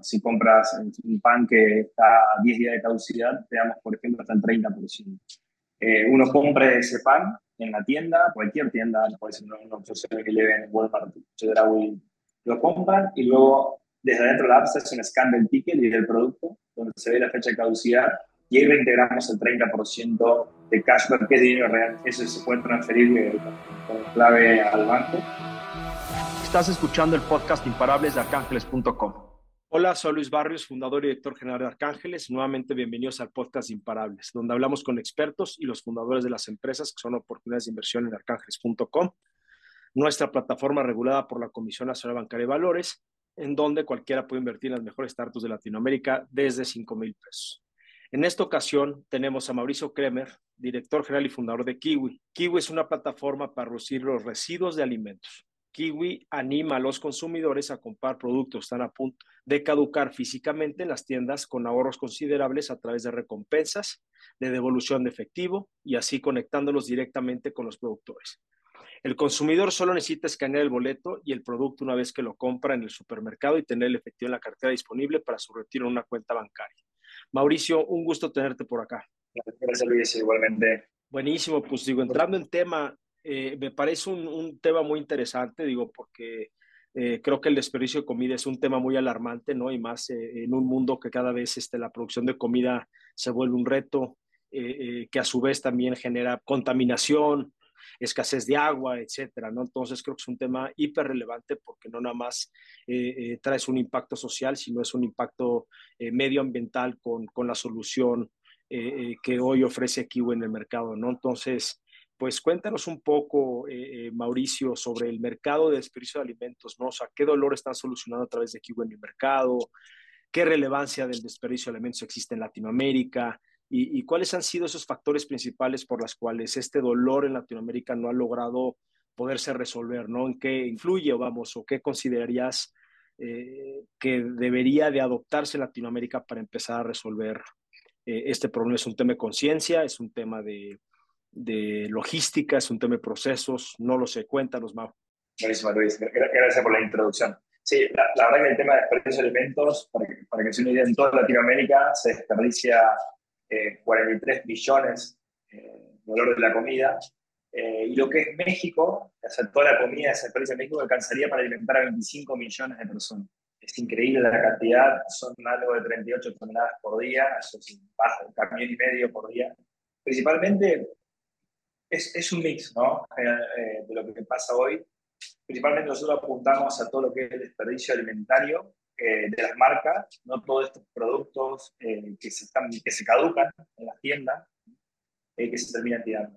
Si compras un pan que está a 10 días de caducidad, te damos, por ejemplo, hasta el 30%. Eh, uno compre ese pan en la tienda, cualquier tienda, puede ser uno que lleven Walmart, Chedraui, lo compran y luego desde dentro de la app se hace un scan del ticket y del producto, donde se ve la fecha de caducidad y ahí reintegramos el 30% de cashback que es dinero real. Eso se puede transferir con clave al banco. Estás escuchando el podcast Imparables de Arcángeles.com. Hola, soy Luis Barrios, fundador y director general de Arcángeles. Nuevamente bienvenidos al podcast Imparables, donde hablamos con expertos y los fundadores de las empresas que son oportunidades de inversión en arcángeles.com, nuestra plataforma regulada por la Comisión Nacional Bancaria de Valores, en donde cualquiera puede invertir en las mejores startups de Latinoamérica desde 5 mil pesos. En esta ocasión tenemos a Mauricio Kremer, director general y fundador de Kiwi. Kiwi es una plataforma para reducir los residuos de alimentos. Kiwi anima a los consumidores a comprar productos están a punto de caducar físicamente en las tiendas con ahorros considerables a través de recompensas, de devolución de efectivo y así conectándolos directamente con los productores. El consumidor solo necesita escanear el boleto y el producto una vez que lo compra en el supermercado y tener el efectivo en la cartera disponible para su retiro en una cuenta bancaria. Mauricio, un gusto tenerte por acá. Gracias, Luis, igualmente. Buenísimo, pues digo, entrando en tema, eh, me parece un, tema muy interesante, digo, porque eh, creo que el desperdicio de comida es un tema muy alarmante, ¿no? Y más eh, en un mundo que cada vez este, la producción de comida se vuelve un reto, que a su vez también genera contaminación, escasez de agua, etcétera, ¿no? Entonces creo que es un tema hiper relevante porque no nada más eh, un impacto social, sino es un impacto medioambiental con, con, la solución que hoy ofrece Kiwi en el mercado, ¿no? Entonces, pues cuéntanos un poco, Mauricio, sobre el mercado de desperdicio de alimentos, ¿no? O sea, ¿qué dolor están solucionando a través de Kiwi en el mercado? ¿Qué relevancia del desperdicio de alimentos existe en Latinoamérica? y, cuáles han sido esos factores principales por los cuales este dolor en Latinoamérica no ha logrado poderse resolver, ¿no? ¿En qué influye, vamos, o qué considerarías eh, que debería de adoptarse en Latinoamérica para empezar a resolver eh, este problema? ¿Es un tema de conciencia? ¿Es un tema de, de, logística? ¿Es un tema de procesos? No lo sé, cuéntanos, Mau. Buenísimo, Luis. Gracias por la introducción. Sí, la, verdad que el tema de desperdicio de alimentos, para que, para que se una idea, en toda Latinoamérica se desperdicia 43 eh, billones eh, de valor de la comida. Eh, y lo que es México, o toda la comida de ese precio en México alcanzaría para alimentar a 25 millones de personas. Es increíble la cantidad, son algo de 38 toneladas por día, eso es un camión y medio por día. Principalmente es, es un mix ¿no? de lo que pasa hoy. Principalmente nosotros apuntamos a todo lo que es el desperdicio alimentario eh, de las marcas, no todos estos productos eh, que, se están, que se caducan en las tiendas, eh, que se terminan tirando.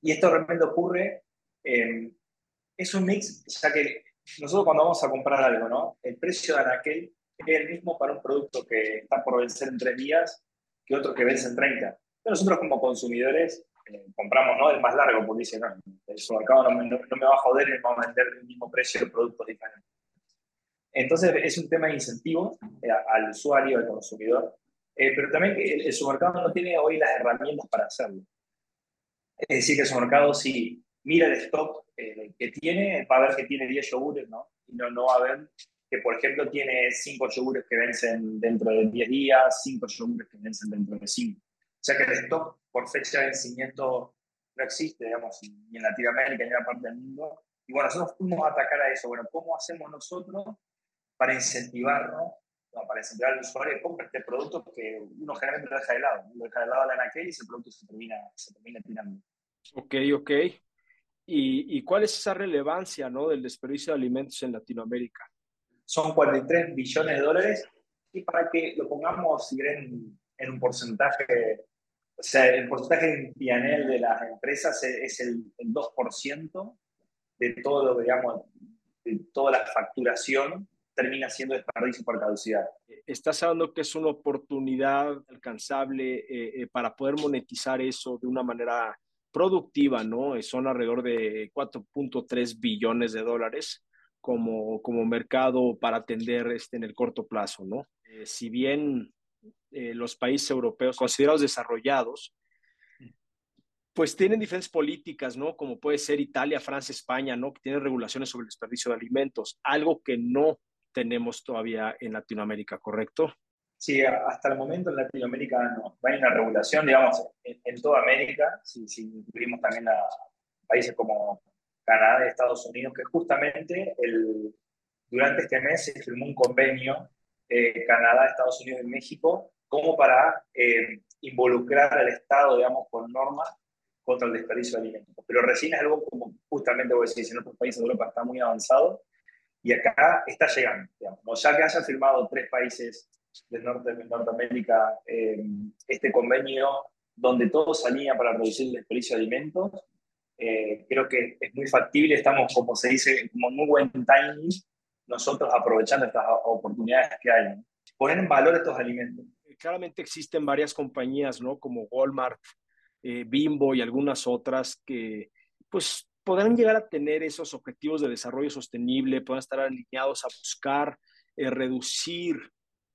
Y esto realmente ocurre, es un mix, ya que nosotros cuando vamos a comprar algo, ¿no? el precio de Anaquel es el mismo para un producto que está por vencer en tres días que otro que vence en 30. Pero nosotros como consumidores compramos ¿no? el más largo, porque dice, no, el supermercado no, no, me va a joder y me va a vender el mismo precio de productos diferentes. Entonces es un tema de incentivo eh, al usuario, al consumidor, eh, pero también el, el, supermercado no tiene hoy las herramientas para hacerlo. Es decir, que el supermercado si mira el stock eh, que tiene, va a ver que tiene 10 yogures, ¿no? Y no, no va a ver que, por ejemplo, tiene 5 yogures que vencen dentro de 10 días, 5 yogures que vencen dentro de 5. O sea que el stock por fecha de vencimiento no existe, digamos, ni en Latinoamérica ni en la parte del mundo. Y bueno, nosotros fuimos a atacar a eso. Bueno, ¿cómo hacemos nosotros para incentivarnos, para incentivar al usuario que compre este producto que uno generalmente lo deja de lado. Lo deja de lado a la anaquel y ese producto se termina, se termina tirando. Ok, ok. ¿Y, ¿Y, cuál es esa relevancia ¿no? del desperdicio de alimentos en Latinoamérica? Son 43 billones de dólares y para que lo pongamos si en un porcentaje, o sea, el porcentaje en de las empresas es el, el 2% de todo, digamos, de toda la facturación termina siendo desperdicio por caducidad. Estás hablando que es una oportunidad alcanzable eh, eh, para poder monetizar eso de una manera productiva, ¿no? Son alrededor de 4.3 billones de dólares como, como mercado para atender este, en el corto plazo, ¿no? Eh, si bien los países europeos considerados desarrollados, pues tienen diferentes políticas, ¿no? Como puede ser Italia, Francia, España, ¿no? Que tienen regulaciones sobre el desperdicio de alimentos, algo que no tenemos todavía en Latinoamérica, ¿correcto? Sí, hasta el momento en Latinoamérica no, hay una regulación, digamos, en, toda América, si, si, incluimos también a países como Canadá y Estados Unidos, que justamente el, durante este mes se firmó un convenio eh, Canadá, Estados Unidos y México como para eh, involucrar al Estado, digamos, con normas contra el desperdicio de alimentos. Pero recién es algo como justamente vos decís, en otros países de Europa está muy avanzado y acá está llegando. Digamos. Ya que hayan firmado tres países del norte de Norteamérica eh, este convenio donde todo salía para reducir el desperdicio de alimentos, eh, creo que es muy factible, estamos, como se dice, como muy buen timing, nosotros aprovechando estas oportunidades que hay. Poner en valor estos alimentos. Claramente existen varias compañías, ¿no? Como Walmart, eh, Bimbo y algunas otras que pues podrán llegar a tener esos objetivos de desarrollo sostenible, puedan estar alineados a buscar eh, reducir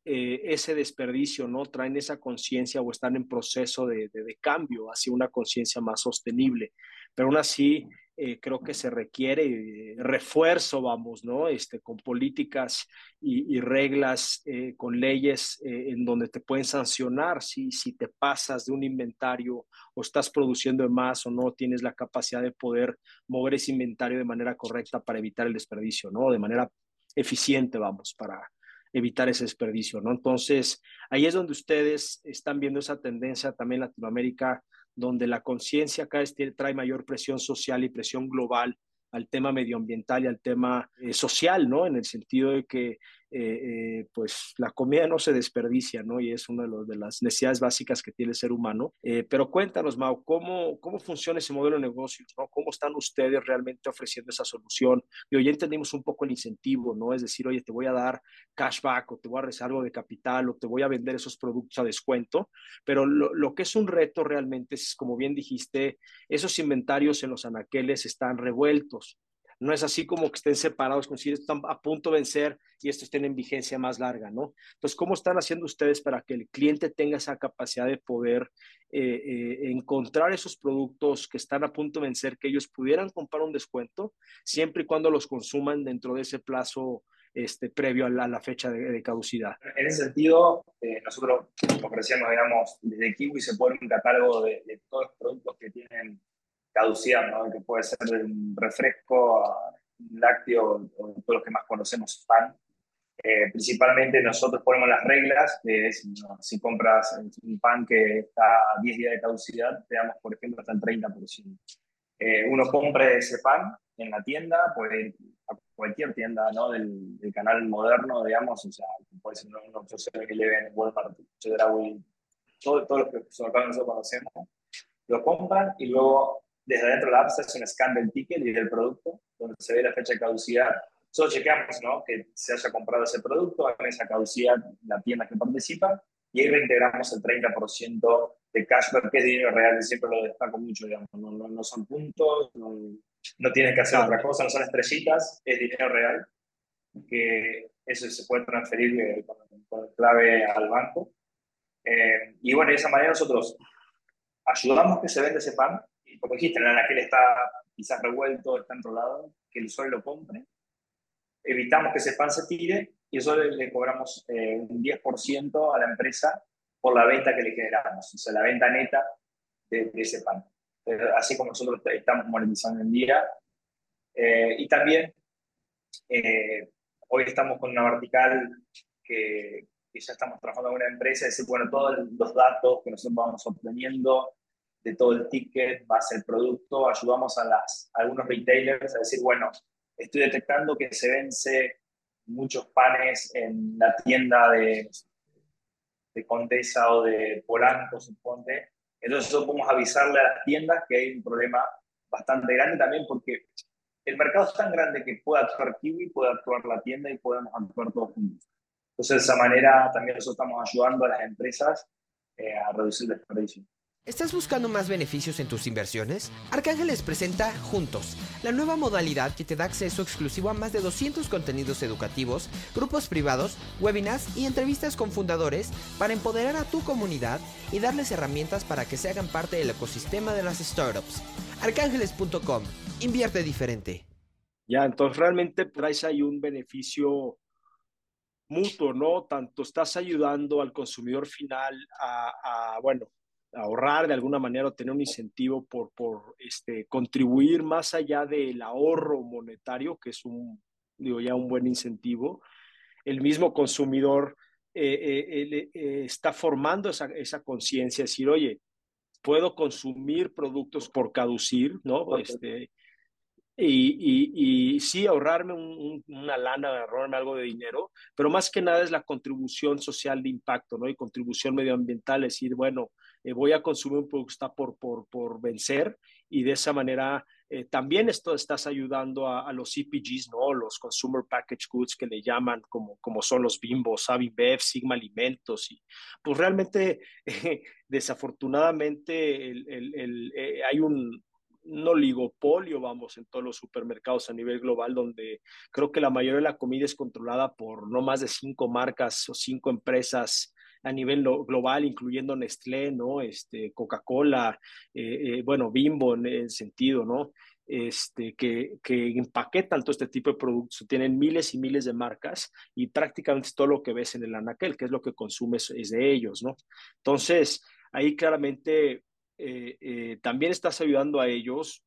eh, ese desperdicio, ¿no? Traen esa conciencia o están en proceso de, de cambio hacia una conciencia más sostenible. Pero aún así, eh, creo que se requiere refuerzo, vamos, ¿no? Este, con políticas y, reglas, eh, con leyes eh, en donde te pueden sancionar si, si te pasas de un inventario o estás produciendo más o no tienes la capacidad de poder mover ese inventario de manera correcta para evitar el desperdicio, ¿no? De manera eficiente, vamos, para evitar ese desperdicio, ¿no? Entonces, ahí es donde ustedes están viendo esa tendencia también en Latinoamérica donde la conciencia cada vez trae mayor presión social y presión global al tema medioambiental y al tema eh, social, ¿no? En el sentido de que eh, eh, pues la comida no se desperdicia, ¿no? Y es una de, las necesidades básicas que tiene el ser humano. Eh, pero cuéntanos, Mau, ¿cómo, ¿cómo funciona ese modelo de negocios, ¿no? ¿Cómo están ustedes realmente ofreciendo esa solución? Y hoy entendimos un poco el incentivo, ¿no? Es decir, oye, te voy a dar cashback o te voy a rezar algo de capital o te voy a vender esos productos a descuento, pero lo, lo que es un reto realmente es, como bien dijiste, esos inventarios en los anaqueles están revueltos. No es así como que estén separados, como si están a punto de vencer y estos estén en vigencia más larga, ¿no? Entonces, ¿cómo están haciendo ustedes para que el cliente tenga esa capacidad de poder eh, eh, encontrar esos productos que están a punto de vencer, que ellos pudieran comprar un descuento, siempre y cuando los consuman dentro de ese plazo este, previo a la, fecha de, caducidad. En ese sentido, eh, nosotros ofrecemos, digamos, desde Kiwi se pone un catálogo de, todos los productos que tienen caducidad, ¿no? que puede ser un refresco, un lácteo o todos los que más conocemos, pan. Eh, principalmente nosotros ponemos las reglas, que es, si compras un pan que está a 10 días de caducidad, te damos, por ejemplo, hasta el 30%. Eh, uno compre ese pan en la tienda, puede a cualquier tienda ¿no? del, canal moderno, digamos, o sea, puede ser que lleven Walmart, Chedraui, todo, todo lo que nosotros conocemos, lo compran y luego desde dentro de la app se hace un scan del ticket y del producto, donde se ve la fecha de caducidad. Solo chequeamos ¿no? que se haya comprado ese producto, en esa caducidad la tienda que participa, y ahí reintegramos el 30% de cashback, que es dinero real, siempre lo destaco mucho, digamos, no, no, son puntos, no, no tienes que hacer otra cosa, no son estrellitas, es dinero real, que eso se puede transferir eh, con, clave al banco. Eh, y bueno, de esa manera nosotros ayudamos que se venda ese pan como dijiste, en aquel está quizás revuelto, está enrolado, que el usuario lo compre. Evitamos que ese pan se tire y eso le, cobramos eh, un 10% a la empresa por la venta que le generamos, o sea, la venta neta de, ese pan. así como nosotros estamos monetizando en día. Eh, y también eh, hoy estamos con una vertical que, que, ya estamos trabajando con una empresa, es decir, bueno, todos los datos que nosotros vamos obteniendo de todo el ticket, base el producto, ayudamos a, las, algunos retailers a decir, bueno, estoy detectando que se vence muchos panes en la tienda de, de Condesa o de Polanco, suponte. Entonces nosotros podemos avisarle a las tiendas que hay un problema bastante grande también porque el mercado es tan grande que puede actuar Kiwi, puede actuar la tienda y podemos actuar todos juntos. Entonces de esa manera también nosotros estamos ayudando a las empresas eh, a reducir el desperdicio. ¿Estás buscando más beneficios en tus inversiones? Arcángeles presenta Juntos, la nueva modalidad que te da acceso exclusivo a más de 200 contenidos educativos, grupos privados, webinars y entrevistas con fundadores para empoderar a tu comunidad y darles herramientas para que se hagan parte del ecosistema de las startups. Arcángeles.com, invierte diferente. Ya, entonces realmente traes ahí un beneficio mutuo, ¿no? Tanto estás ayudando al consumidor final a, bueno, ahorrar de alguna manera o tener un incentivo por, por este, contribuir más allá del ahorro monetario, que es un, digo, ya un buen incentivo. El mismo consumidor eh, eh, eh, está formando esa, esa conciencia, decir, oye, puedo consumir productos por caducir, ¿no? Este, y, y, sí ahorrarme una lana, ahorrarme algo de dinero, pero más que nada es la contribución social de impacto, ¿no? Y contribución medioambiental, decir, bueno, voy a consumir un producto que está por, por, por vencer y de esa manera eh, también esto estás ayudando a, los CPGs, ¿no? Los Consumer Package Goods que le llaman, como, como son los Bimbos, Avibev, Sigma Alimentos. Y pues realmente, desafortunadamente, el, eh, hay un, un oligopolio, vamos, en todos los supermercados a nivel global, donde creo que la mayoría de la comida es controlada por no más de cinco marcas o cinco empresas a nivel global, incluyendo Nestlé, ¿no? Este, Coca-Cola, eh, eh, bueno, Bimbo en el sentido, ¿no? Este, que, que empaquetan todo este tipo de productos, tienen miles y miles de marcas y prácticamente todo lo que ves en el anaquel, que es lo que consumes, es de ellos, ¿no? Entonces, ahí claramente eh, también estás ayudando a ellos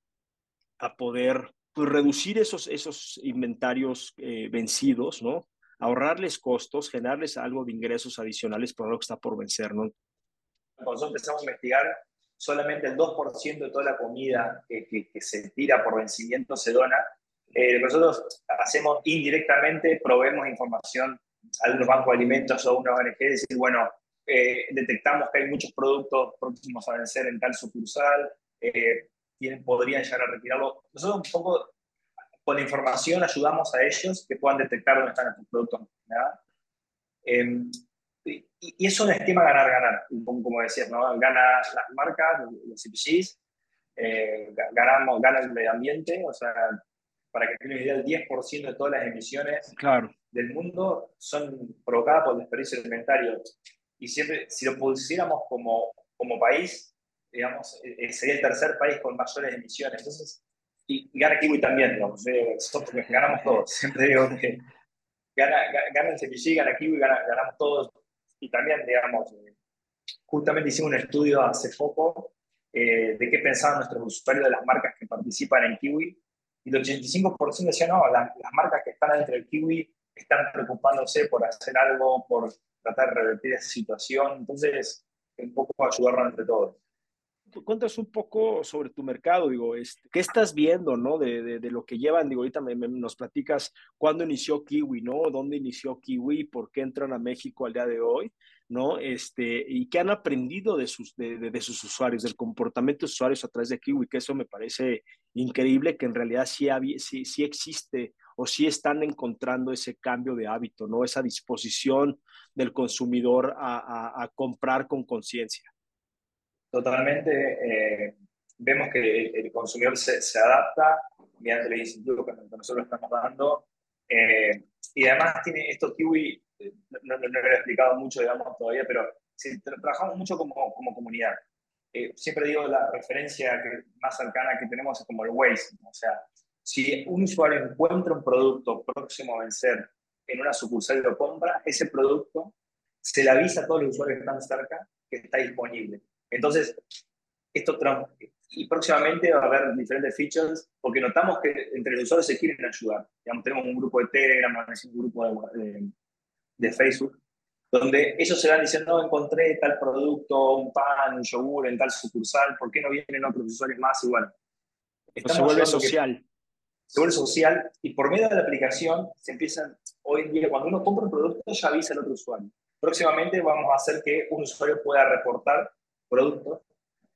a poder pues, reducir esos, esos inventarios vencidos, ¿no? Ahorrarles costos, generarles algo de ingresos adicionales por lo que está por vencer, ¿no? Cuando nosotros empezamos a investigar, solamente el 2% de toda la comida que, que, se tira por vencimiento se dona. Eh, nosotros hacemos indirectamente, proveemos información a algunos bancos de alimentos o a una ONG, decir, bueno, eh, detectamos que hay muchos productos próximos a vencer en tal sucursal, eh, podrían llegar a retirarlo. Nosotros un poco con la información ayudamos a ellos que puedan detectar dónde están estos productos. Eh, y, y, es un esquema ganar-ganar, como, decías, ¿no? Gana las marcas, los CPGs, eh, ganamos, gana el medio ambiente, o sea, para que tengan idea, el 10% de todas las emisiones claro. del mundo son provocadas por el desperdicio alimentario. Y siempre, si lo pusiéramos como, como país, digamos, eh, sería el tercer país con mayores emisiones. Entonces, y, gana Kiwi también, digamos. ganamos todos. Siempre digo que gana, gana el CPG, gana Kiwi, gana, ganamos todos. Y también, digamos, eh, justamente hicimos un estudio hace poco eh, de qué pensaban nuestros usuarios de las marcas que participan en Kiwi. Y el 85% decían, no, las marcas que están dentro del Kiwi están preocupándose por hacer algo, por tratar de revertir esa situación. Entonces, un poco ayudarnos entre todos cuéntanos un poco sobre tu mercado, digo, este, ¿qué estás viendo, no? De, de, lo que llevan, digo, ahorita nos platicas cuándo inició Kiwi, ¿no? ¿Dónde inició Kiwi? ¿Por qué entran a México al día de hoy? ¿No? Este, y qué han aprendido de sus, de, de, sus usuarios, del comportamiento de usuarios a través de Kiwi, que eso me parece increíble, que en realidad sí, sí, sí existe o sí están encontrando ese cambio de hábito, ¿no? Esa disposición del consumidor a, a comprar con conciencia totalmente eh, vemos que el, consumidor se, adapta mediante los incentivos que nosotros estamos dando. Eh, y además tiene esto Kiwi, eh, no, lo he explicado mucho, digamos, todavía, pero trabajamos mucho como, comunidad. siempre digo la referencia más cercana que tenemos es como el Waze. O sea, si un usuario encuentra un producto próximo a vencer en una sucursal y lo compra, ese producto se le avisa a todos los usuarios que están cerca que está disponible. Entonces, esto y próximamente va a haber diferentes features porque notamos que entre los usuarios se quieren ayudar. tenemos un grupo de Telegram, un grupo de, de, Facebook, donde ellos se van diciendo, no, encontré tal producto, un pan, un yogur en tal sucursal, ¿por qué no vienen otros usuarios más? Y bueno, se vuelve social. Se vuelve social y por medio de la aplicación se empiezan, hoy en día, cuando uno compra un producto, ya avisa al otro usuario. Próximamente vamos a hacer que un usuario pueda reportar productos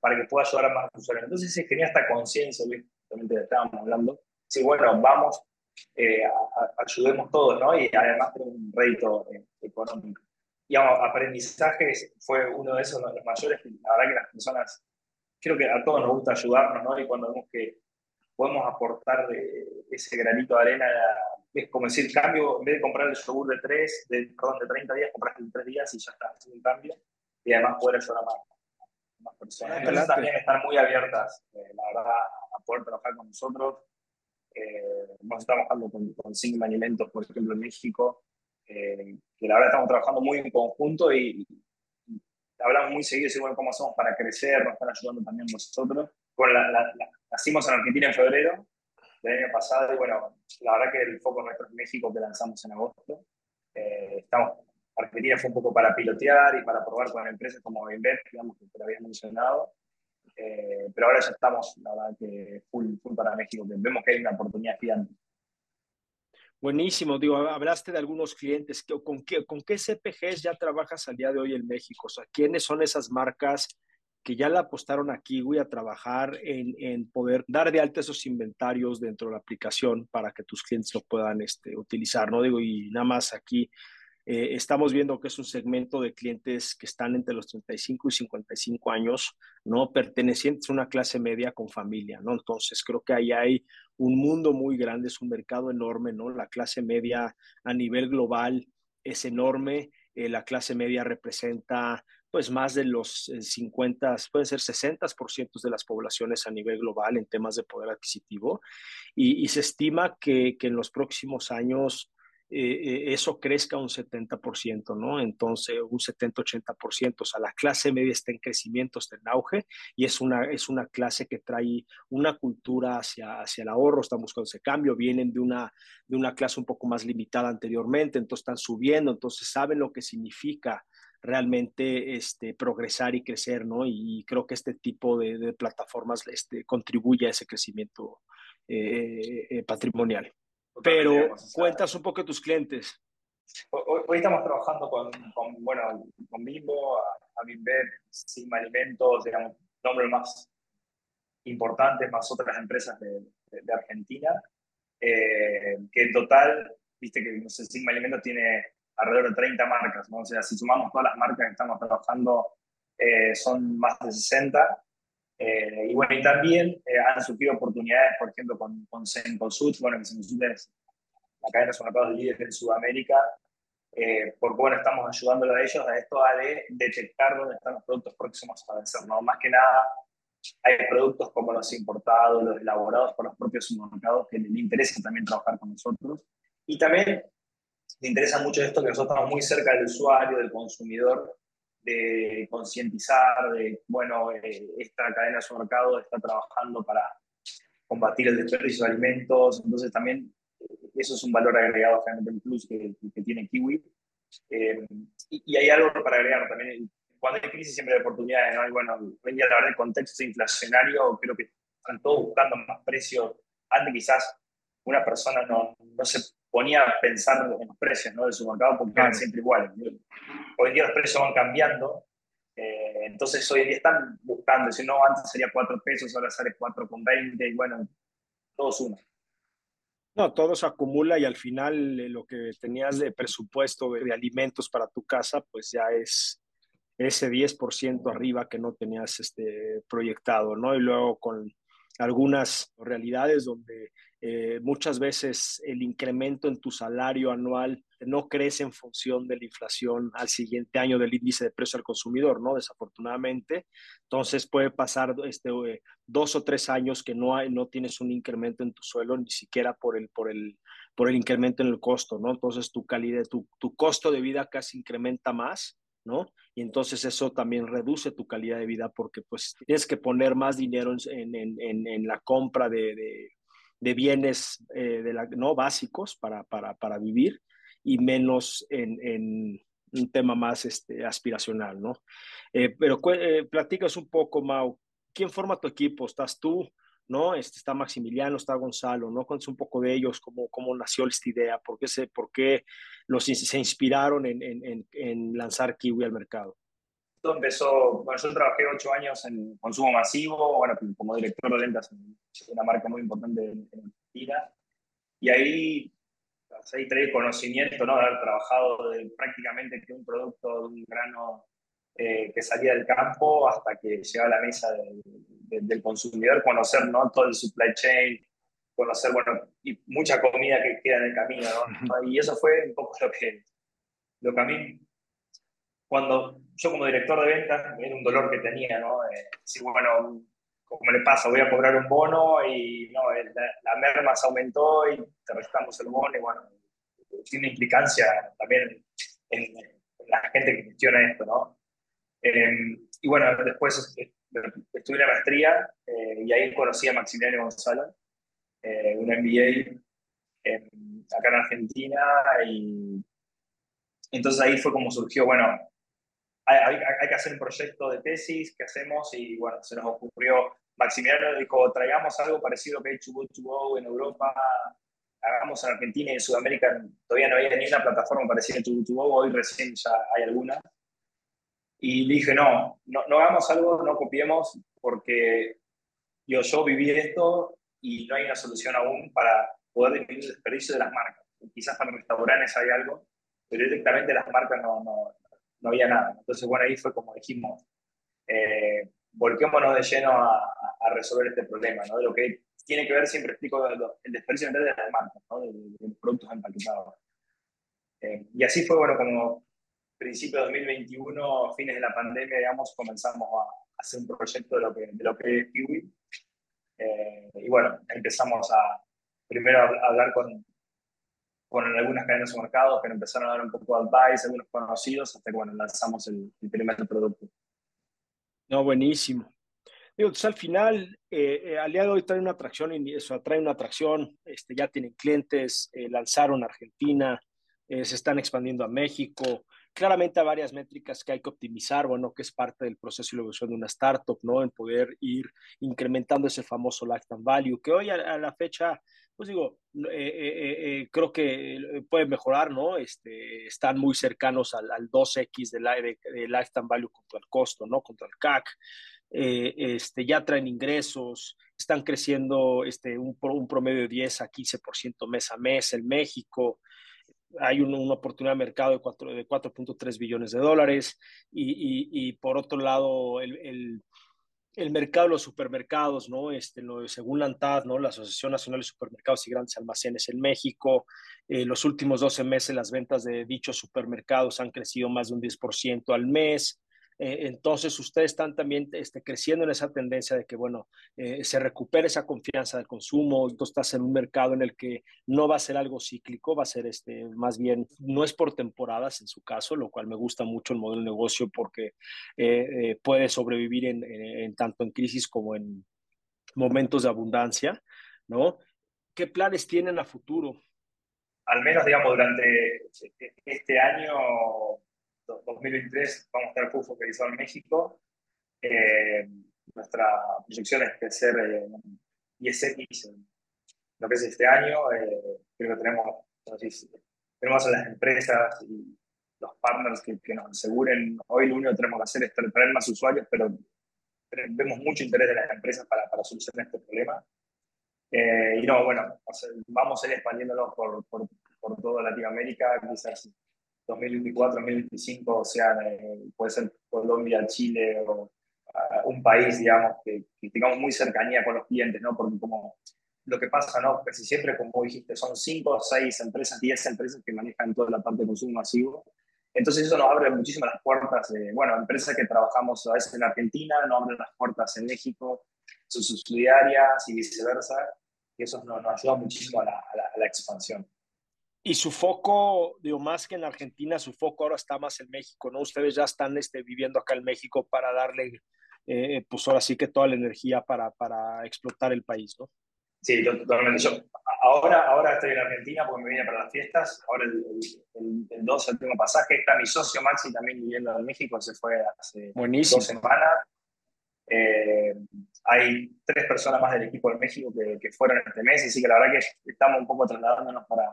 para que pueda ayudar a más usuarios. Entonces se genera esta conciencia, justamente estábamos hablando, si bueno, vamos, eh, ayudemos todos, ¿no? Y además tenemos un rédito eh, económico. Y aprendizaje fue uno de esos, los mayores, la verdad que las personas, creo que a todos nos gusta ayudarnos, ¿no? Y cuando vemos que podemos aportar ese granito de arena, es como decir, cambio, en vez de comprar el yogur de 3, de, perdón, de 30 días, compraste en 3 días y ya está, haciendo un cambio, y además poder ayudar a más más personas. Entonces también están muy abiertas, eh, la verdad, a poder trabajar con nosotros. Eh, hemos estado trabajando con, con Sigma Alimentos, por ejemplo, en México, eh, que la verdad estamos trabajando muy en conjunto y, hablamos muy seguido de cómo hacemos para crecer, nos están ayudando también nosotros. Bueno, la, nacimos en Argentina en febrero del año pasado y bueno, la verdad que el foco nuestro es México que lanzamos en agosto. Eh, estamos, Argentina fue un poco para pilotear y para probar con empresas como Invet, digamos, que te lo había mencionado. Eh, pero ahora ya estamos, la verdad que full, full para México, que vemos que hay una oportunidad gigante. Buenísimo, digo, hablaste de algunos clientes, ¿con qué, con qué CPGs ya trabajas al día de hoy en México? O sea, ¿quiénes son esas marcas que ya la apostaron a Kiwi a trabajar en, en, poder dar de alta esos inventarios dentro de la aplicación para que tus clientes lo puedan este, utilizar, ¿no? Digo, y nada más aquí eh, estamos viendo que es un segmento de clientes que están entre los 35 y 55 años, ¿no? Pertenecientes a una clase media con familia, ¿no? Entonces, creo que ahí hay un mundo muy grande, es un mercado enorme, ¿no? La clase media a nivel global es enorme, eh, la clase media representa pues más de los 50, pueden ser 60% de las poblaciones a nivel global en temas de poder adquisitivo y, se estima que en los próximos años eh, eh, eso crezca un 70%, ¿no? Entonces, un 70-80%, o sea, la clase media está en crecimiento, está en auge, y es una, es una clase que trae una cultura hacia, hacia el ahorro, están buscando ese cambio, vienen de una, de una clase un poco más limitada anteriormente, entonces están subiendo, entonces saben lo que significa realmente este, progresar y crecer, ¿no? Y creo que este tipo de, plataformas este, contribuye a ese crecimiento eh, patrimonial. Pero cuentas un poco de tus clientes. Hoy, estamos trabajando con, con, bueno, con Bimbo, Avimbet, Sigma Alimentos, digamos, nombres más importantes, más otras empresas de, de, Argentina, eh, que en total, viste que no sé, Sigma Alimentos tiene alrededor de 30 marcas, ¿no? O sea, si sumamos todas las marcas que estamos trabajando, eh, son más de 60. Eh, y bueno, y también eh, han surgido oportunidades, por ejemplo, con, con Cencosud, bueno, que Cencosud es la cadena de supermercados líder en Sudamérica, eh, porque bueno, estamos ayudándolo a ellos a esto a de detectar dónde están los productos próximos a vencer, ¿no? Más que nada, hay productos como los importados, los elaborados por los propios supermercados que les interesa también trabajar con nosotros. Y también le interesa mucho esto que nosotros estamos muy cerca del usuario, del consumidor, de concientizar de, bueno, eh, esta cadena de supermercado está trabajando para combatir el desperdicio de alimentos, entonces también eh, eso es un valor agregado realmente en plus que, que tiene Kiwi. Eh, y, hay algo para agregar también, cuando hay crisis siempre hay oportunidades, ¿no? Y bueno, hoy día la verdad el contexto inflacionario creo que están todos buscando más precios. Antes quizás una persona no, no se ponía a pensar en los precios ¿no? del supermercado porque eran siempre iguales. Hoy en día los precios van cambiando, eh, entonces hoy en día están buscando, si no, antes sería 4 pesos, ahora sale 4,20 y bueno, todo suma. No, todo se acumula y al final eh, lo que tenías de presupuesto de, alimentos para tu casa, pues ya es ese 10% arriba que no tenías este, proyectado, ¿no? Y luego con algunas realidades donde eh, muchas veces el incremento en tu salario anual no crece en función de la inflación al siguiente año del índice de precio al consumidor, ¿no? Desafortunadamente. Entonces puede pasar este, eh, dos o tres años que no, hay, no tienes un incremento en tu suelo, ni siquiera por el, por el, por el incremento en el costo, ¿no? Entonces tu calidad, tu, tu costo de vida casi incrementa más, ¿no? Y entonces eso también reduce tu calidad de vida porque pues tienes que poner más dinero en, en, en, la compra de de bienes eh, de la, no básicos para, para, para, vivir y menos en, en, un tema más este, aspiracional, ¿no? Eh, pero eh, platicas un poco, Mau, ¿quién forma tu equipo? ¿Estás tú? ¿no? Este, está Maximiliano, está Gonzalo, ¿no? Cuéntanos un poco de ellos, cómo, cómo nació esta idea, por qué se, por qué los, se inspiraron en, en, en lanzar Kiwi al mercado empezó, bueno, yo trabajé ocho años en consumo masivo, bueno, como director de ventas en una marca muy importante en Argentina, y ahí, pues, ahí traí conocimiento, ¿no? De haber trabajado de, prácticamente que un producto de un grano eh, que salía del campo hasta que llegaba a la mesa del consumidor, conocer, ¿no? Todo el supply chain, conocer, bueno, y mucha comida que queda en el camino, ¿no? Y eso fue un poco lo que, lo que a mí cuando yo como director de ventas, era un dolor que tenía, ¿no? Eh, si, bueno, como le pasa, voy a cobrar un bono y no, la, merma se aumentó y te restamos el bono y bueno, tiene implicancia también en, la gente que gestiona esto, ¿no? Em, y bueno, después estuve en la maestría y ahí conocí a Maximiliano Gonzalo, un MBA acá en Argentina y entonces ahí fue como surgió, bueno, hay, hay, que hacer un proyecto de tesis, ¿qué hacemos? Y bueno, se nos ocurrió, Maximiliano dijo, traigamos algo parecido que hay Chubo Chubo en Europa, hagamos en Argentina y en Sudamérica, todavía no había ni una plataforma parecida a Chubo hoy recién ya hay alguna. Y dije, no, no, no hagamos algo, no copiemos, porque yo, yo viví esto y no hay una solución aún para poder disminuir el desperdicio de las marcas. Quizás para restaurantes hay algo, pero directamente las marcas no, no había nada. Entonces, bueno, ahí fue como dijimos, eh, volquémonos de lleno a, a, resolver este problema, ¿no? De lo que tiene que ver, siempre explico, el desperdicio de las marcas, ¿no? De, los productos empaquetados. Eh, y así fue, bueno, como principio de 2021, fines de la pandemia, digamos, comenzamos a, hacer un proyecto de lo que, de lo que es Kiwi. Eh, y bueno, empezamos a primero a hablar con, con algunas cadenas de mercado que empezaron a dar un poco de advice, algunos conocidos, hasta que bueno, lanzamos el, primer producto. No, buenísimo. Digo, entonces al final, eh, eh, Aliado hoy trae una atracción, eso, trae una atracción, este, ya tienen clientes, eh, lanzaron Argentina, eh, se están expandiendo a México. Claramente hay varias métricas que hay que optimizar, bueno, que es parte del proceso de evolución de una startup, ¿no? En poder ir incrementando ese famoso lifetime value, que hoy a la fecha pues digo, eh, eh, eh, creo que puede mejorar, ¿no? Este, están muy cercanos al, al 2X de, la, de, lifetime value contra el costo, ¿no? Contra el CAC. este, ya traen ingresos, están creciendo este, un, un promedio de 10 a 15% mes a mes en México hay una oportunidad de mercado de 4.3 billones de dólares y, y, por otro lado el, el mercado de los supermercados, ¿no? Este, según la ANTAD, ¿no? La Asociación Nacional de Supermercados y Grandes Almacenes en México, eh, los últimos 12 meses las ventas de dichos supermercados han crecido más de un 10% al mes. Eh, entonces, ustedes están también este, creciendo en esa tendencia de que, bueno, eh, se recupere esa confianza del consumo. Tú estás en un mercado en el que no va a ser algo cíclico, va a ser este, más bien, no es por temporadas en su caso, lo cual me gusta mucho el modelo de negocio porque eh, puede sobrevivir en, tanto en crisis como en momentos de abundancia, ¿no? ¿Qué planes tienen a futuro? Al menos, digamos, durante este año 2023 vamos a estar full focalizado en México. Eh, nuestra proyección es crecer eh, 10X en lo que es este año. Eh, creo que tenemos, tenemos a las empresas y los partners que, que, nos aseguren. Hoy lo único que tenemos que hacer es traer más usuarios, pero vemos mucho interés de las empresas para, para solucionar este problema. Eh, y no, bueno, vamos a ir expandiéndonos por, por, por toda Latinoamérica, quizás 2024, 2025, o sea, eh, puede ser Colombia, Chile o un país, digamos, que, que, tengamos muy cercanía con los clientes, ¿no? Porque como lo que pasa, ¿no? Casi siempre, como dijiste, son 5, 6 empresas, 10 empresas que manejan toda la parte de consumo masivo. Entonces eso nos abre muchísimas las puertas, eh, bueno, empresas que trabajamos a veces en Argentina, nos abren las puertas en México, sus subsidiarias y viceversa, y eso nos, nos ayuda muchísimo a la, a la, a la expansión. Y su foco, digo, más que en Argentina, su foco ahora está más en México, ¿no? Ustedes ya están este, viviendo acá en México para darle, eh, pues ahora sí que toda la energía para, para explotar el país, ¿no? Sí, totalmente. Yo ahora, ahora estoy en Argentina porque me vine para las fiestas. Ahora el, el, el 12 tengo pasaje. Está mi socio Maxi también viviendo en México. Se fue hace Buenísimo. dos semanas. Eh, hay tres personas más del equipo de México que, que, fueron este mes. Así que la verdad que estamos un poco trasladándonos para,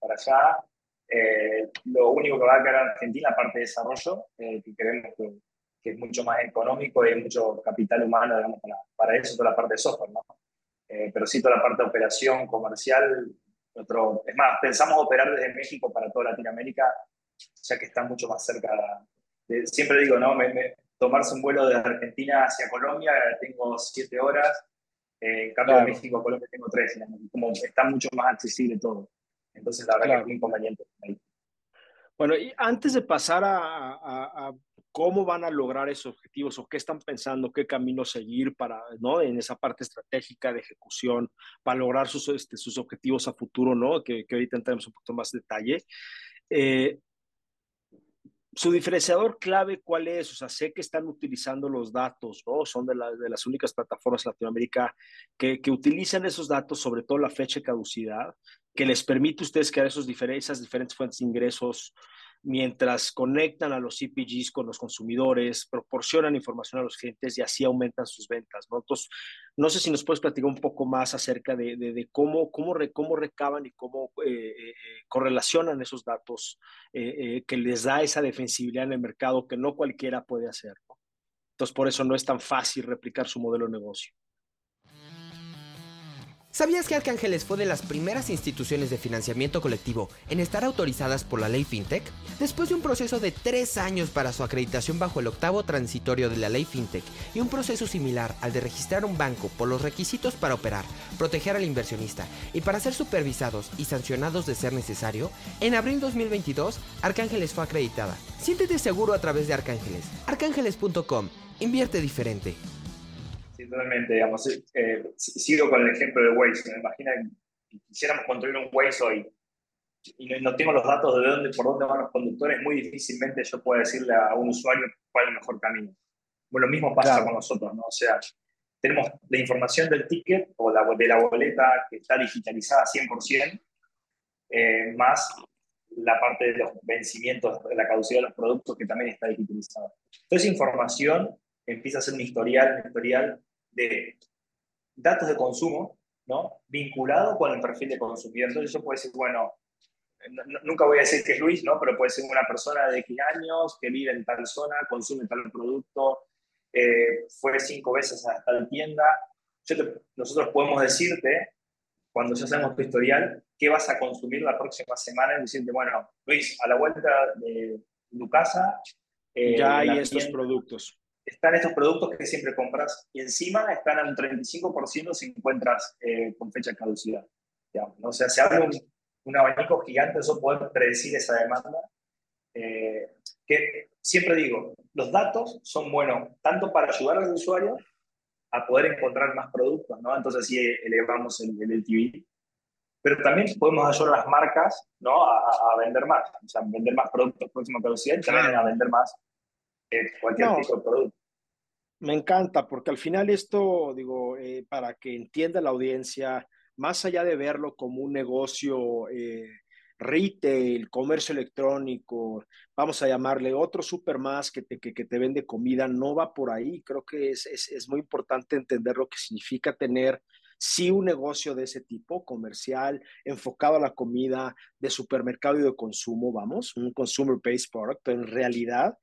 para allá. Eh, lo único que va a quedar en Argentina, aparte de desarrollo, eh, que creemos que, que, es mucho más económico y hay mucho capital humano digamos, para, para, eso, toda la parte de software. ¿no? Eh, pero sí, toda la parte de operación comercial. Otro, es más, pensamos operar desde México para toda Latinoamérica, ya que está mucho más cerca. De, siempre digo, ¿no? Me, me, tomarse un vuelo de Argentina hacia Colombia, tengo siete horas. en cambio, claro. de México a Colombia tengo tres. Como está mucho más accesible todo. Entonces, la verdad claro. que es un inconveniente. Bueno, y antes de pasar a, a, a, cómo van a lograr esos objetivos o qué están pensando, qué camino seguir para, ¿no? En esa parte estratégica de ejecución para lograr sus, este, sus objetivos a futuro, ¿no? Que, que ahorita entremos un poquito más detalle. Eh, su diferenciador clave, ¿cuál es? O sea, sé que están utilizando los datos, ¿no? Son de, de las únicas plataformas en Latinoamérica que, que, utilizan esos datos, sobre todo la fecha de caducidad, que les permite a ustedes crear esos esas diferentes fuentes de ingresos mientras conectan a los CPGs con los consumidores, proporcionan información a los clientes y así aumentan sus ventas. ¿no? Entonces, no sé si nos puedes platicar un poco más acerca de, cómo, cómo, cómo, recaban y cómo eh, eh, correlacionan esos datos eh, eh, que les da esa defensibilidad en el mercado que no cualquiera puede hacer. ¿no? Entonces, por eso no es tan fácil replicar su modelo de negocio. ¿Sabías que Arcángeles fue de las primeras instituciones de financiamiento colectivo en estar autorizadas por la ley FinTech? Después de un proceso de tres años para su acreditación bajo el octavo transitorio de la ley FinTech y un proceso similar al de registrar un banco por los requisitos para operar, proteger al inversionista y para ser supervisados y sancionados de ser necesario, en abril 2022 Arcángeles fue acreditada. Siéntete seguro a través de Arcángeles. Arcángeles.com. Invierte diferente totalmente, digamos, eh, sigo con el ejemplo de Waze, me imagina que quisiéramos construir un Waze hoy y no, tengo los datos de dónde, por dónde van los conductores, muy difícilmente yo puedo decirle a un usuario cuál es el mejor camino. Bueno, lo mismo pasa claro. con nosotros, ¿no? O sea, tenemos la información del ticket o la, de la boleta que está digitalizada 100%, eh, más la parte de los vencimientos, de la caducidad de los productos que también está digitalizada. Entonces, información empieza a ser un historial, un historial de datos de consumo, ¿no? Vinculado con el perfil de consumidor. Entonces yo puedo decir, bueno, nunca voy a decir que es Luis, ¿no? Pero puede ser una persona de X años que vive en tal zona, consume tal producto, eh, fue cinco veces a tal tienda. Te, nosotros podemos decirte, cuando ya sabemos tu historial, qué vas a consumir la próxima semana y decirte, bueno, Luis, a la vuelta de tu casa. Eh, ya hay estos tienda, productos están estos productos que siempre compras y encima están a un 35% si encuentras eh, con fecha de caducidad. Digamos, ¿no? O sea, se abre un, un, abanico gigante, eso poder predecir esa demanda. Eh, que siempre digo, los datos son buenos tanto para ayudar al usuario a poder encontrar más productos, ¿no? Entonces sí elevamos el, el LTV, pero también podemos ayudar a las marcas, ¿no? A, a, vender más, o sea, vender más productos próxima caducidad y también a vender más eh, cualquier no, tipo de producto. Me encanta, porque al final esto, digo, eh, para que entienda la audiencia, más allá de verlo como un negocio eh, retail, comercio electrónico, vamos a llamarle otro super más que te, que, que te vende comida, no va por ahí. Creo que es, es, es, muy importante entender lo que significa tener sí un negocio de ese tipo, comercial, enfocado a la comida, de supermercado y de consumo, vamos, un consumer-based product, pero en realidad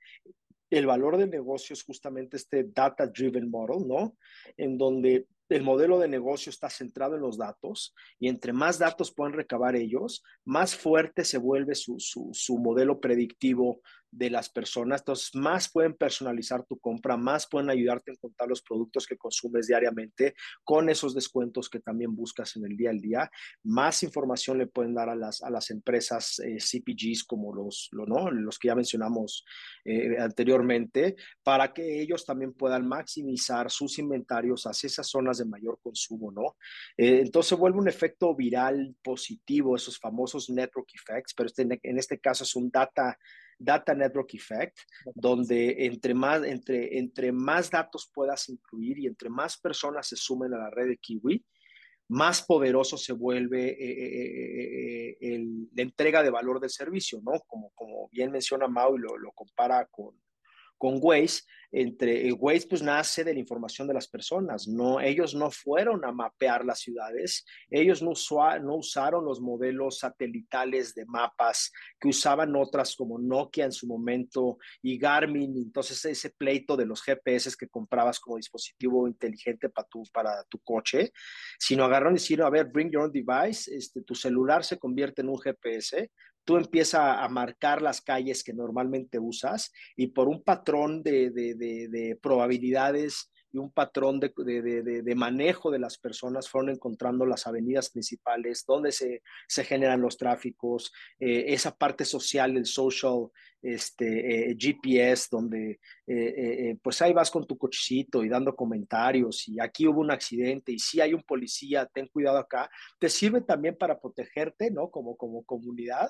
el valor del negocio es justamente este data-driven model, ¿no? En donde el modelo de negocio está centrado en los datos y entre más datos puedan recabar ellos, más fuerte se vuelve su, su, modelo predictivo de las personas, entonces más pueden personalizar tu compra, más pueden ayudarte a encontrar los productos que consumes diariamente con esos descuentos que también buscas en el día al día, más información le pueden dar a las, a las empresas eh, CPGs como los, los que ya mencionamos eh, anteriormente, para que ellos también puedan maximizar sus inventarios hacia esas zonas de mayor consumo, ¿no? Eh, entonces vuelve un efecto viral positivo, esos famosos network effects, pero este, en este caso es un data Data Network Effect, donde entre más, entre, entre más datos puedas incluir y entre más personas se sumen a la red de Kiwi, más poderoso se vuelve eh, eh, la entrega de valor del servicio, ¿no? Como, como bien menciona Mau y lo, lo compara con, con Waze, entre Waze pues nace de la información de las personas, no, ellos no fueron a mapear las ciudades, ellos no, no usaron los modelos satelitales de mapas que usaban otras como Nokia en su momento y Garmin, entonces ese pleito de los GPS que comprabas como dispositivo inteligente para tu, para tu coche, sino agarraron y dijeron, a ver, bring your own device, este, tu celular se convierte en un GPS, tú empiezas a marcar las calles que normalmente usas y por un patrón de, de, de, de probabilidades y un patrón de, manejo de las personas fueron encontrando las avenidas principales, donde se, generan los tráficos, eh, esa parte social, el social este, eh, GPS, donde eh, pues ahí vas con tu cochecito y dando comentarios y aquí hubo un accidente y si hay un policía, ten cuidado acá, te sirve también para protegerte, ¿no? Como, como comunidad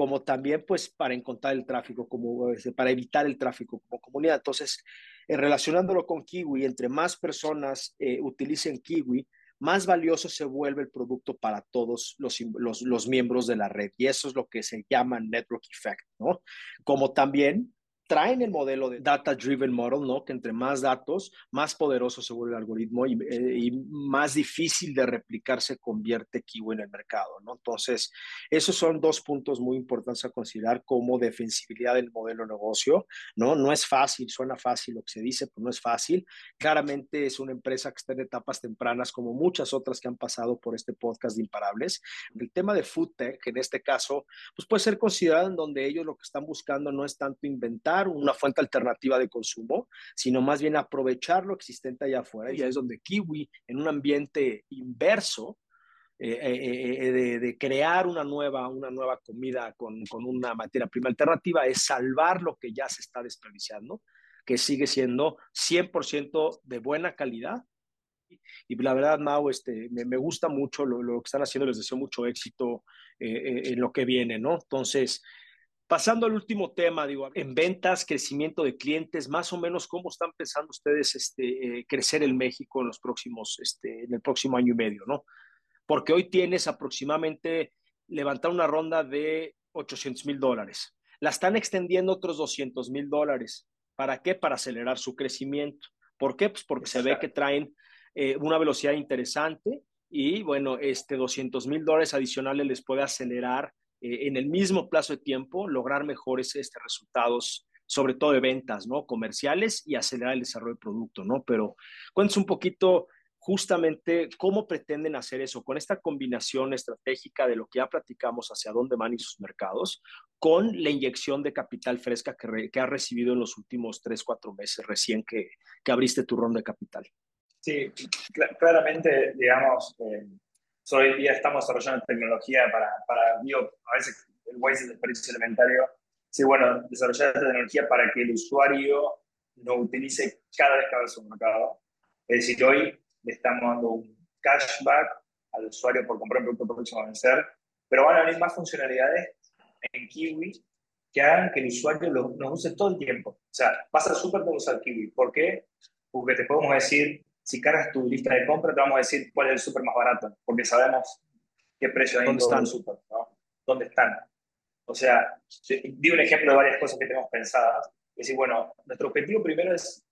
como también pues para encontrar el tráfico, como este, para evitar el tráfico como comunidad. Entonces, eh, relacionándolo con Kiwi, entre más personas eh, utilicen Kiwi, más valioso se vuelve el producto para todos los, los, los, miembros de la red. Y eso es lo que se llama network effect, ¿no? Como también traen el modelo de Data Driven Model, ¿no? Que entre más datos, más poderoso se vuelve el algoritmo y, eh, y, más difícil de replicar se convierte Kiwi en el mercado, ¿no? Entonces, esos son dos puntos muy importantes a considerar como defensibilidad del modelo de negocio, ¿no? No es fácil, suena fácil lo que se dice, pero no es fácil. Claramente es una empresa que está en etapas tempranas, como muchas otras que han pasado por este podcast de Imparables. El tema de Food Tech, en este caso, pues puede ser considerado en donde ellos lo que están buscando no es tanto inventar, una fuente alternativa de consumo, sino más bien aprovechar lo existente allá afuera. Y es donde Kiwi, en un ambiente inverso, eh, eh, eh, de, crear una nueva, una nueva comida con, con, una materia prima alternativa, es salvar lo que ya se está desperdiciando, que sigue siendo 100% de buena calidad. Y la verdad, Mau, este, me, me gusta mucho lo, lo, que están haciendo, les deseo mucho éxito en lo que viene, ¿no? Entonces, Pasando al último tema, digo, en ventas, crecimiento de clientes, más o menos, ¿cómo están pensando ustedes este, eh, crecer en México en los próximos, este, en el próximo año y medio, no? Porque hoy tienes aproximadamente levantar una ronda de 800 mil dólares. La están extendiendo otros 200 mil dólares. ¿Para qué? Para acelerar su crecimiento. ¿Por qué? Pues porque se ve que traen eh, una velocidad interesante y bueno, este 200 mil dólares adicionales les puede acelerar eh, en el mismo plazo de tiempo lograr mejores este, resultados, sobre todo de ventas, ¿no? Comerciales y acelerar el desarrollo del producto, ¿no? Pero cuéntanos un poquito justamente cómo pretenden hacer eso, con esta combinación estratégica de lo que ya platicamos hacia dónde van y sus mercados, con la inyección de capital fresca que, re, que has recibido en los últimos tres, cuatro meses recién que, que abriste tu ronda de capital. Sí, cl claramente, digamos, eh, hoy día estamos desarrollando tecnología para, para digo, a veces el Waze es desperdicio elementario. Sí, bueno, desarrollar esta tecnología para que el usuario no utilice cada vez que va al supermercado. Es decir, hoy le estamos dando un cashback al usuario por comprar un producto próximo a vencer, pero van a venir más funcionalidades en Kiwi que hagan que el usuario lo, lo use todo el tiempo. O sea, vas al súper para usar Kiwi. ¿Por qué? Porque te podemos decir, si cargas tu lista de compra, te vamos a decir cuál es el súper más barato, porque sabemos qué precio hay en todo el súper, ¿no? ¿Dónde están? O sea, digo un ejemplo de varias cosas que tenemos pensadas. Es decir, bueno, nuestro objetivo primero es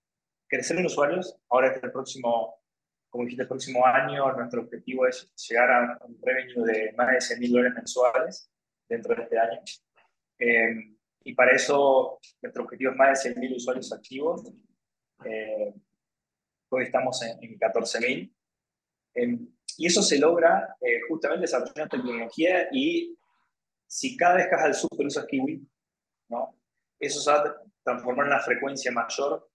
crecer en usuarios. Ahora es el próximo, como dijiste, el próximo año, nuestro objetivo es llegar a un revenue de más de 100 mil dólares mensuales dentro de este año. Eh, y para eso, nuestro objetivo es más de 100 mil usuarios activos. Eh, hoy estamos en, en 14.000. Eh, y eso se logra eh, justamente desarrollando tecnología y si cada vez que vas al super usas Kiwi, ¿no? eso se va a transformar en una frecuencia mayor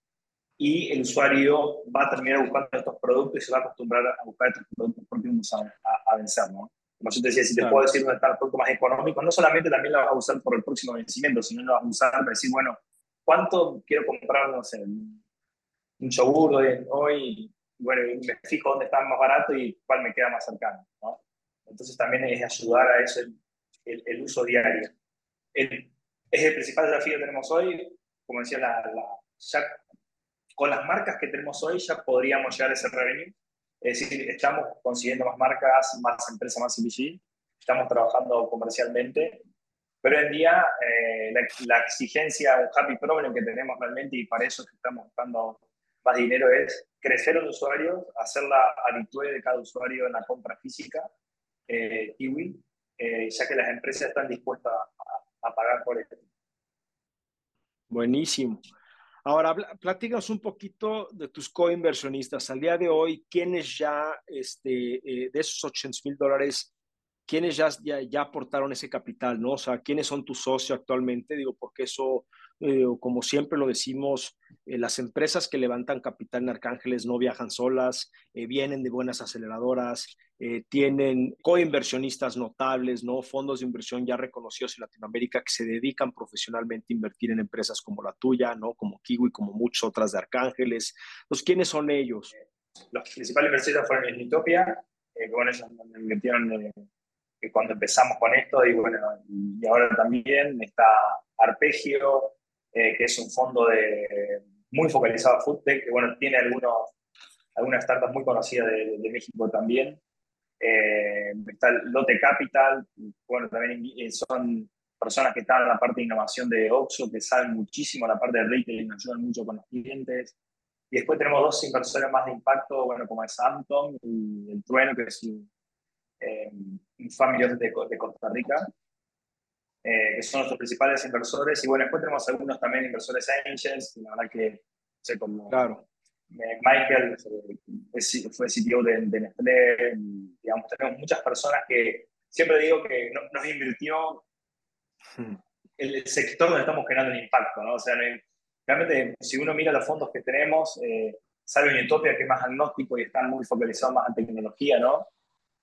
y el usuario va a terminar buscando estos productos y se va a acostumbrar a buscar estos productos porque vamos a, a, a vencer. ¿no? Como yo te decía, si te puedo decir dónde está el producto más económico, no solamente también lo vas a usar por el próximo vencimiento, sino lo vas a usar para decir, bueno, ¿cuánto quiero comprar, no sé, un yogur hoy, hoy bueno, me fijo dónde está más barato y cuál me queda más cercano. ¿no? Entonces también es ayudar a eso el, el, uso diario. El, es el principal desafío que tenemos hoy, como decía, la, la, ya con las marcas que tenemos hoy ya podríamos llegar a ese revenue. Es decir, estamos consiguiendo más marcas, más empresas, más CPG, estamos trabajando comercialmente, pero hoy en día eh, la, la, exigencia, un happy problem que tenemos realmente y para eso que estamos buscando más dinero es crecer los usuarios, hacer la habitual de cada usuario en la compra física, eh, Kiwi, eh, ya que las empresas están dispuestas a, a pagar por esto. Buenísimo. Ahora, platícanos un poquito de tus coinversionistas. Al día de hoy, ¿quiénes ya este, eh, de esos 800 mil dólares quiénes ya, ya, aportaron ese capital, ¿no? O sea, quiénes son tus socios actualmente, digo, porque eso, eh, como siempre lo decimos, eh, las empresas que levantan capital en Arcángeles no viajan solas, eh, vienen de buenas aceleradoras, tienen coinversionistas notables, ¿no? Fondos de inversión ya reconocidos en Latinoamérica que se dedican profesionalmente a invertir en empresas como la tuya, ¿no? Como Kiwi, como muchas otras de Arcángeles. Entonces, ¿quiénes son ellos? Los principales inversores fueron en Utopia, que bueno, ellos invirtieron cuando empezamos con esto y bueno, y ahora también está Arpegio, eh, que es un fondo de, muy focalizado a FoodTech, que bueno, tiene algunos, algunas startups muy conocidas de, México también. Eh, está Lote Capital, bueno, también eh, son personas que están en la parte de innovación de Oxxo, que saben muchísimo la parte de retail y nos ayudan mucho con los clientes. Y después tenemos dos inversores más de impacto, bueno, como es Amton y el Trueno, que es un, eh, familias de, de, Costa Rica, eh, que son nuestros principales inversores. Y bueno, después tenemos algunos también inversores angels, la verdad que, sé, como claro. Eh, Michael fue CTO de, de, Nestlé, digamos, tenemos muchas personas que siempre digo que nos invirtió hmm. el sector donde estamos generando un impacto, ¿no? O sea, realmente, si uno mira los fondos que tenemos, eh, en Utopia, que es más agnóstico y están muy focalizados más en tecnología, ¿no?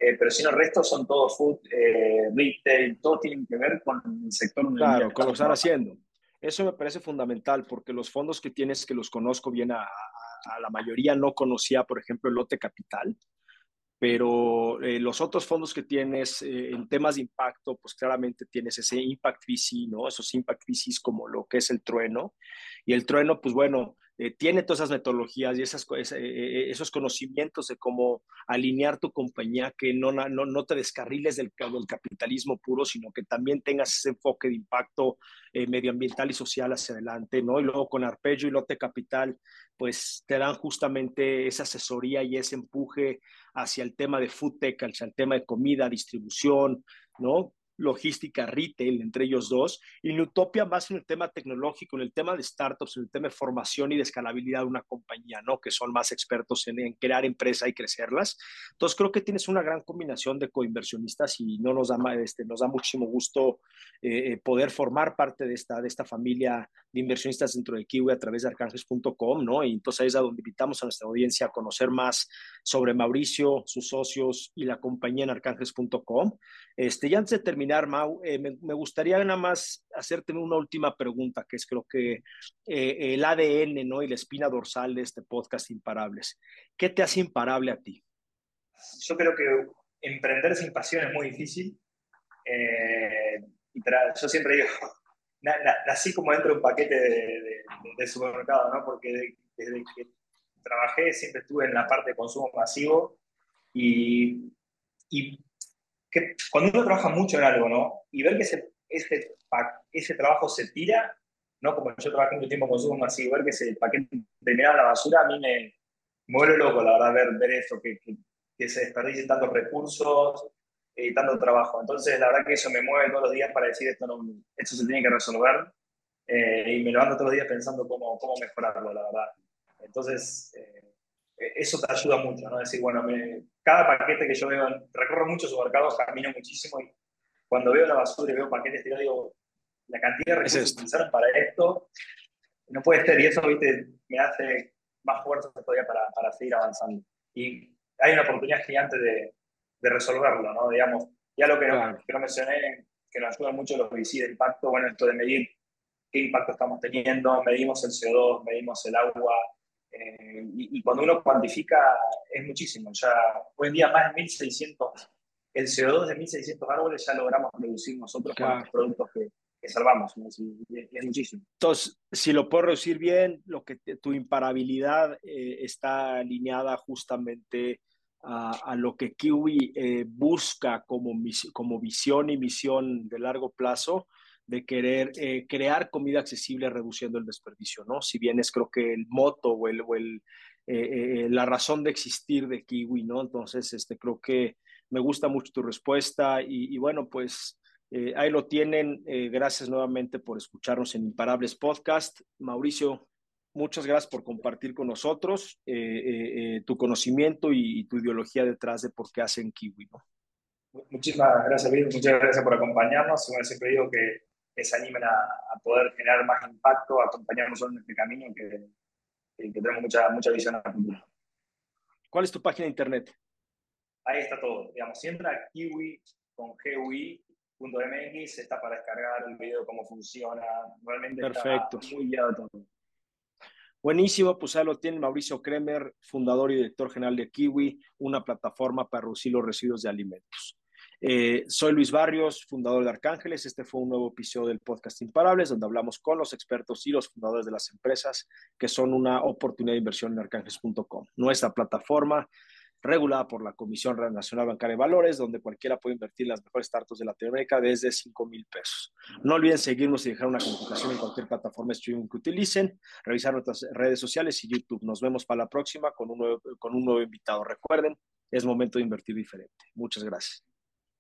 Eh, pero si no, el resto son todos food, eh, retail, todo tiene que ver con el sector. Claro, con lo que están haciendo. Eso me parece fundamental porque los fondos que tienes, que los conozco bien, a, la mayoría no conocía, por ejemplo, el lote capital, pero eh, los otros fondos que tienes en temas de impacto, pues claramente tienes ese Impact VC, ¿no? Esos Impact VCs como lo que es el trueno. Y el trueno, pues bueno, eh, tiene todas esas metodologías y esas, eh, eh, esos conocimientos de cómo alinear tu compañía, que no, no, no te descarriles del, del, capitalismo puro, sino que también tengas ese enfoque de impacto medioambiental y social hacia adelante, ¿no? Y luego con Arpeggio y Lote Capital, pues te dan justamente esa asesoría y ese empuje hacia el tema de food tech, hacia el tema de comida, distribución, ¿no? Logística, retail, entre ellos dos, y Utopia más en el tema tecnológico, en el tema de startups, en el tema de formación y de escalabilidad de una compañía, ¿no? Que son más expertos en, crear empresas y crecerlas. Entonces, creo que tienes una gran combinación de coinversionistas y no nos da, este, nos da muchísimo gusto eh, eh, poder formar parte de esta, de esta familia de inversionistas dentro de Kiwi a través de arcángeles.com, ¿no? Y entonces ahí es a donde invitamos a nuestra audiencia a conocer más sobre Mauricio, sus socios y la compañía en arcángeles.com. Este, y antes de terminar, Mau, eh, me, gustaría nada más hacerte una última pregunta, que es creo que eh, el ADN, ¿no? Y la espina dorsal de este podcast Imparables. ¿Qué te hace imparable a ti? Yo creo que emprender sin pasión es muy difícil. Eh, yo siempre digo, nací como dentro de un paquete de, supermercado, ¿no? Porque desde que trabajé siempre estuve en la parte de consumo masivo y, y que cuando uno trabaja mucho en algo, ¿no? Y ver que ese, ese, ese trabajo se tira, ¿no? Como yo trabajé mucho tiempo en consumo masivo, ver que ese paquete termina a la basura, a mí me, muero loco, la verdad, ver, ver eso, que, que, que se desperdicien tantos recursos, y tanto trabajo. Entonces, la verdad que eso me mueve todos los días para decir esto, no, esto se tiene que resolver eh, y me lo ando todos los días pensando cómo, cómo mejorarlo, la verdad. Entonces, eh, eso te ayuda mucho, ¿no? Decir, bueno, cada paquete que yo veo, recorro mucho supermercados, camino muchísimo y cuando veo la basura y veo paquetes, te digo, la cantidad de recursos que para esto, no puede ser, y eso, viste, me hace más fuerza todavía para, para seguir avanzando. Y hay una oportunidad gigante de, de resolverlo, ¿no? Digamos, ya lo que, no, que no mencioné, que nos ayuda mucho los VC de impacto, bueno, esto de medir qué impacto estamos teniendo, medimos el CO2, medimos el agua, eh, y, cuando uno cuantifica es muchísimo, ya hoy en día más de 1.600, el CO2 de 1.600 árboles ya logramos reducir nosotros con los productos que, que salvamos, es, muchísimo. Entonces, si lo puedo reducir bien, lo que tu imparabilidad eh, está alineada justamente a, lo que Kiwi eh, busca como, como visión y misión de largo plazo de querer eh, crear comida accesible reduciendo el desperdicio, ¿no? Si bien es creo que el moto o, el, o el, eh, la razón de existir de Kiwi, ¿no? Entonces, este, creo que me gusta mucho tu respuesta y, y bueno, pues ahí lo tienen. gracias nuevamente por escucharnos en Imparables Podcast. Mauricio, Muchas gracias por compartir con nosotros eh, eh, eh, tu conocimiento y, tu ideología detrás de por qué hacen Kiwi. ¿no? Muchísimas gracias, Luis. Muchas gracias por acompañarnos. Como siempre digo que, se animen a, poder generar más impacto, acompañarnos en este camino que, que, tenemos mucha, mucha visión a futuro. ¿Cuál es tu página de internet? Ahí está todo. Digamos, entra kiwi con GUI.mx, está para descargar el video, cómo funciona. Realmente Perfecto. está muy guiado todo. Buenísimo, pues ahí lo tiene Mauricio Kremer, fundador y director general de Kiwi, una plataforma para reducir los residuos de alimentos. Eh, soy Luis Barrios, fundador de Arcángeles. Este fue un nuevo episodio del podcast Imparables, donde hablamos con los expertos y los fundadores de las empresas que son una oportunidad de inversión en arcángeles.com. Nuestra plataforma regulada por la Comisión Nacional Bancaria de Valores, donde cualquiera puede invertir las mejores startups de Latinoamérica desde 5 mil pesos. No olviden seguirnos y dejar una calificación en cualquier plataforma streaming que utilicen, revisar nuestras redes sociales y YouTube. Nos vemos para la próxima con un nuevo, con un nuevo invitado. Recuerden, es momento de invertir diferente. Muchas gracias.